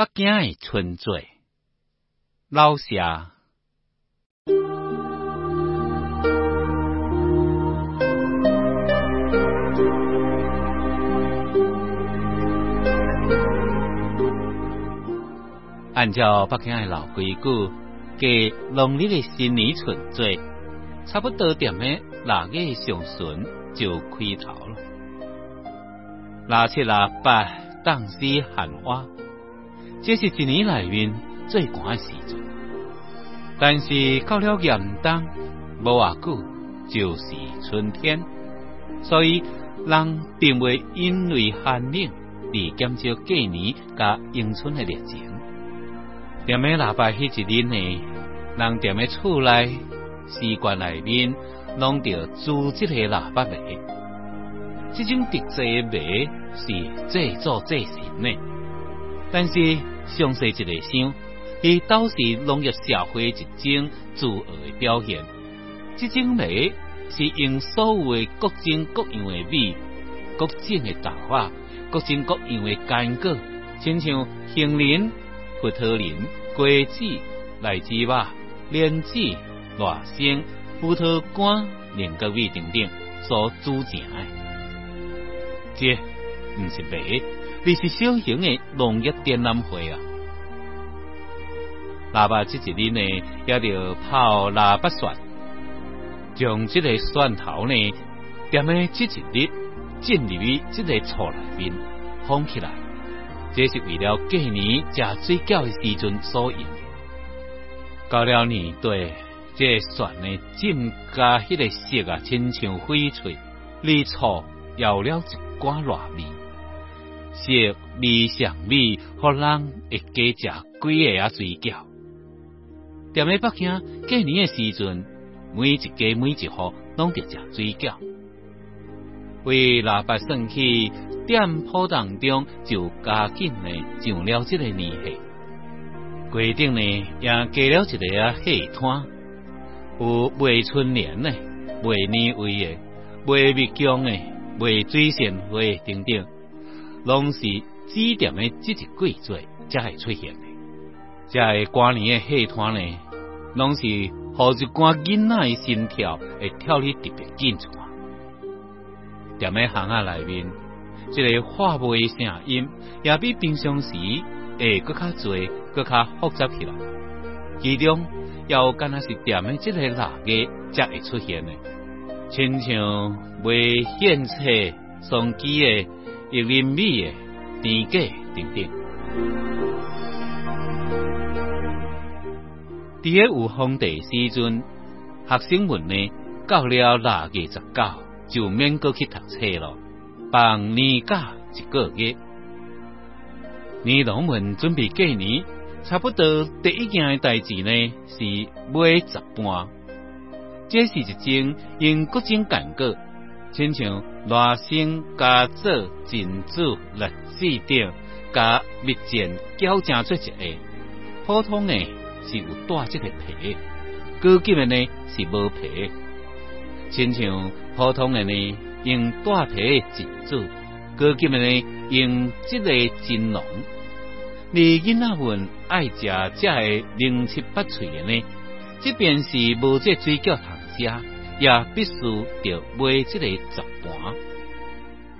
北京的春节，老舍。按照北京的老规矩，给农历的新年春节，差不多点的腊月上旬就开头了。腊七腊八，当时寒蛙，这是一年来面最寒的时阵。但是到了严冬，无偌久就是春天，所以人并未因为寒冷而减少过年甲迎春的热情。踮喺腊八迄一日呢，人踮喺厝内习惯内面拢着煮即个腊八糜。这种特制糜是制作制成的，但是详细一个想，伊倒是农业社会一种自豪的表现。这种美是用所有各种各样的米、各种的豆啊、各种各样的干果，亲像杏仁、葡萄仁。瓜子、荔枝肉、莲子、辣生、葡萄干、年糕米等等所组成的，这毋是美，而是小型的农业展览会啊！腊八这一日呢，也着泡腊八蒜，将这个蒜头呢，踮喺这一日进入去这个醋内面，放起来。这是为了过年食水饺的时阵所用。到了年底，这蒜呢，浸加迄个色啊，亲像翡翠，里醋要了一寡辣味，色味香味，互人会加食几个啊水饺。踮咧北京过年诶时阵，每一家每一户拢得食水饺，为腊八算起。店铺当中就加紧诶上了这个年戏，规定呢也加了一个啊戏摊，有卖春联诶、卖年味的、卖蜜姜的、卖水仙花等等，拢是指定的这一季节才会出现的。这个过年的戏团呢，拢是好一寡囡仔的心跳会跳得特别紧张，踮喺巷仔内面。即个话梅声音也比平常时会搁较多、搁较复杂起来。其中要干那是点的这个哪个才会出现的？亲像卖献册、送机的、玉林米的、甜粿等等。伫个有风地时阵，学生们呢到了哪个十九，就免过去读册咯。放年假一个月，年农们准备过年，差不多第一件代志呢是买十盘。这是一种用各种干果，亲像辣生、加做、珍珠、栗子等，加蜜饯搅成做一个。普通的是有带这个皮，高级的呢是无皮，亲像普通的呢。用带皮的珍珠，高级的呢用这个金龙。你囡仔们爱食这个零七八脆的呢，即便是无这水饺通食，也必须得买这个十盘。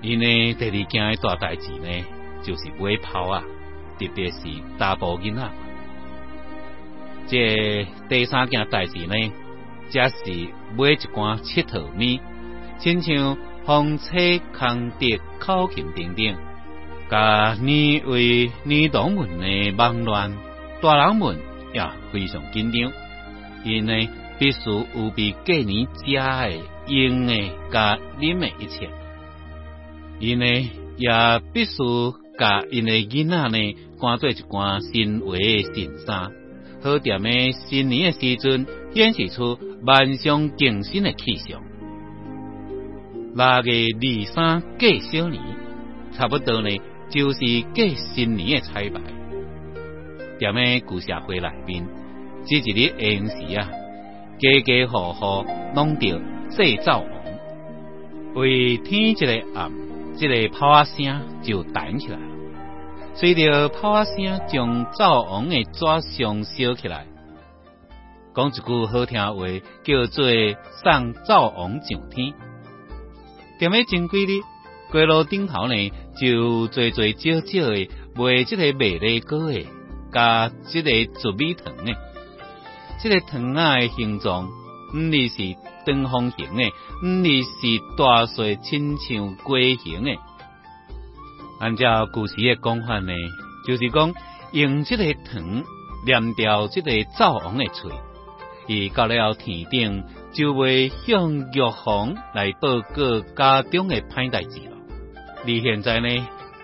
因为第二件的大代志呢，就是买炮啊，特别是大埔囡仔。这第三件代志呢，则是买一罐七头米。亲像风车、空笛、口琴等等，甲年为年冬们的忙乱，大人们也非常紧张，因为必须有比过年食的、用的、甲啉的一切，因为也必须甲因的囡仔呢，赶做一寡新鞋的新衫，好踮的新年的时阵，显示出万象更新的气象。腊月二三过小年，差不多呢，就是过新年的彩排。踮喺旧社会内面，这一日闲时啊，家家户户拢着制造王，为天一个暗，这个炮声就弹起来。随着炮啊声，将灶王的纸上烧起来。讲一句好听话，叫做送灶王上天。踮咧前几日，街路顶头呢，就最最少少的卖即个麦粒糕诶，加即个糯米糖诶。即个糖仔的形状，毋是是长方形的，毋是是大小亲像龟形的。按照古时的讲法呢，就是讲用即个糖粘掉即个灶王的喙。伊到了天顶，就会向玉皇来报告家中的歹代志咯。你现在呢，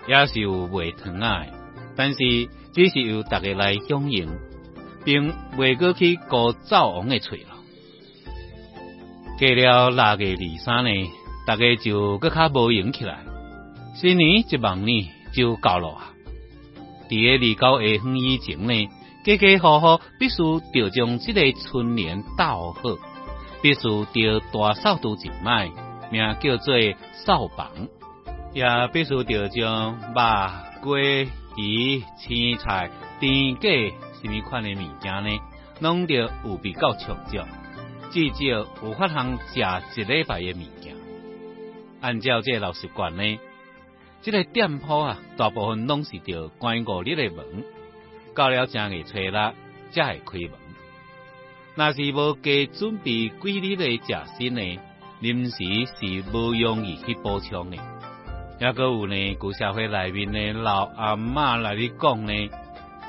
也是有卖糖啊，但是只是由大家来响应，并未过去过灶王的嘴了。过了六月二三呢，大家就搁较无闲起来。新年一忙呢就到了啊！伫个二九下昏以前呢。家家户户必须着将这个春联倒好，必须着大扫除一摆，名叫做扫房，也必须着将肉、鸡、鱼、青菜、甜粿什么款的物件呢，拢着有比较充足，至少有法通食一礼拜的物件。按照这老习惯呢，这个店铺啊，大部分拢是着关五日的门。到了正月初六才会开门。若是无加准备几日的食新呢，临时是无容易去补充的。也个有呢，古社会内面的老阿嬷来咧讲呢，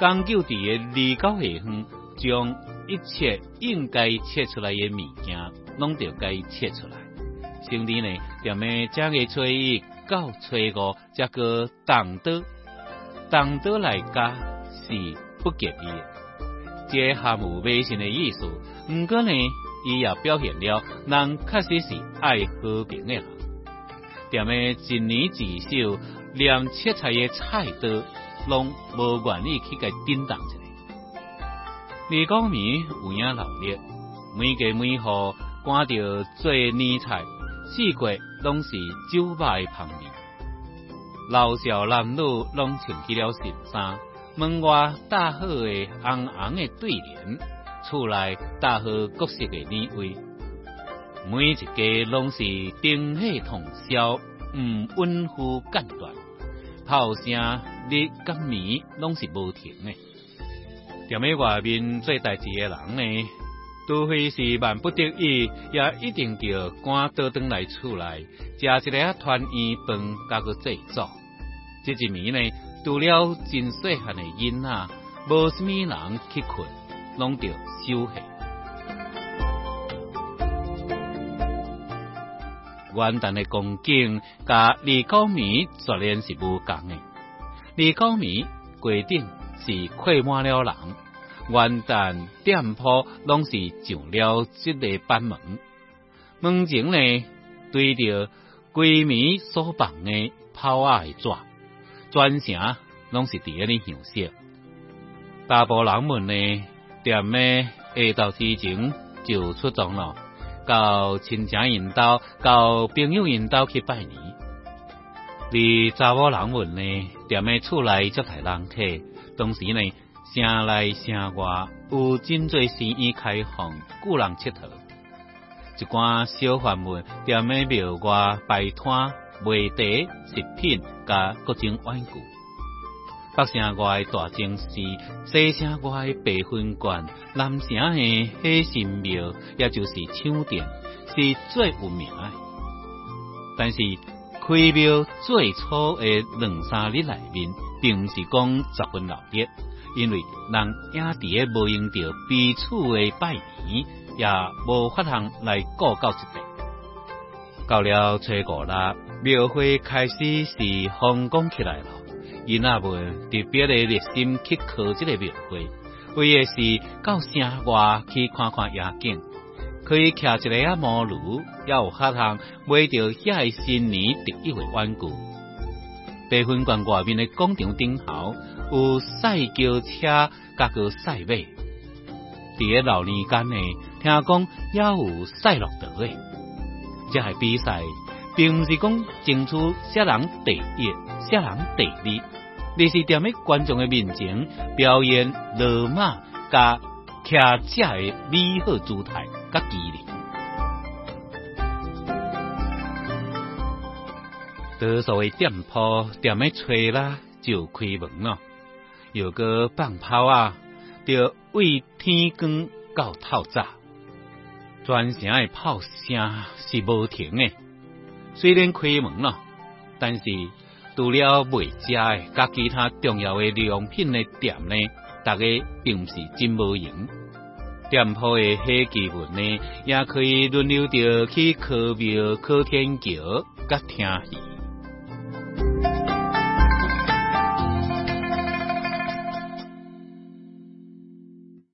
讲究伫个二九下方，将一切应该切出来的物件，拢着该切出来。甚至呢，踮咧正月初一到初五，才个动刀，动刀来加。是不吉利，这含有迷信的意思。毋过呢，伊也表现了人确实是爱和平的人。踮咧一年至少连切菜的菜刀，拢无愿意去甲叮当一下。李光明有影老烈，每家每户赶着做年菜，四季拢是酒摆旁边，老少男女拢穿起了新衫。门外搭好的红红的对联，厝内搭好各色的年味，每一家拢是灯火通宵，唔温乎间断，炮声日甲暝拢是无停的。踮喺外面做代志诶人呢，除非是万不得已，也一定着赶倒转来厝内，食一个团圆饭，加个祭祖。即一暝呢？除了真细汉诶囡仔，无什么人去困，拢着休息。元旦的光景，甲二九暝自然是无共的。二九暝规定是挤满了人，元旦店铺拢是上了这个班门，门前呢对着规暝所放的炮啊的纸。全城拢是伫安尼享受，大部人们呢，踮咧下昼之前就出动了，到亲戚引导，到朋友引导去拜年。而查某人们呢，踮咧厝内接待人客，同时呢，城内城外有真侪生意开放，故人佚佗。一寡小贩们踮咧庙外摆摊。卖茶、食品、甲各种玩具。北城外大城市，西城外白云观，南城的火神庙，也就是抢店，是最有名的。但是开庙最初的两三日内面，并不是讲十分闹热，因为人也伫诶无用着彼此的拜年，也无法通来过到一地。到了初五啦。庙会开始是风光起来了，因阿们特别的热心去考这个庙会，为的是到城外去看看夜景，可以徛一个啊毛炉，也有法通买到遐新年第一回玩具。白云观外面的广场顶头有赛轿车加个赛马，伫个老年间呢，听讲也有赛骆驼的，这系比赛。并不是讲争取谁人第一，谁人第二，而是踮喺观众嘅面前表演罗马加骑车嘅美好姿态甲机灵。多数嘅店铺踮喺吹啦就开门咯，有个放炮啊，就为天光到透早，全城嘅炮声是无停嘅。虽然开门咯，但是除了卖食诶，甲其他重要诶良品诶店呢，大家并毋是真无闲。店铺诶喜气氛呢，也可以轮流着去考庙、考天桥、甲听戏。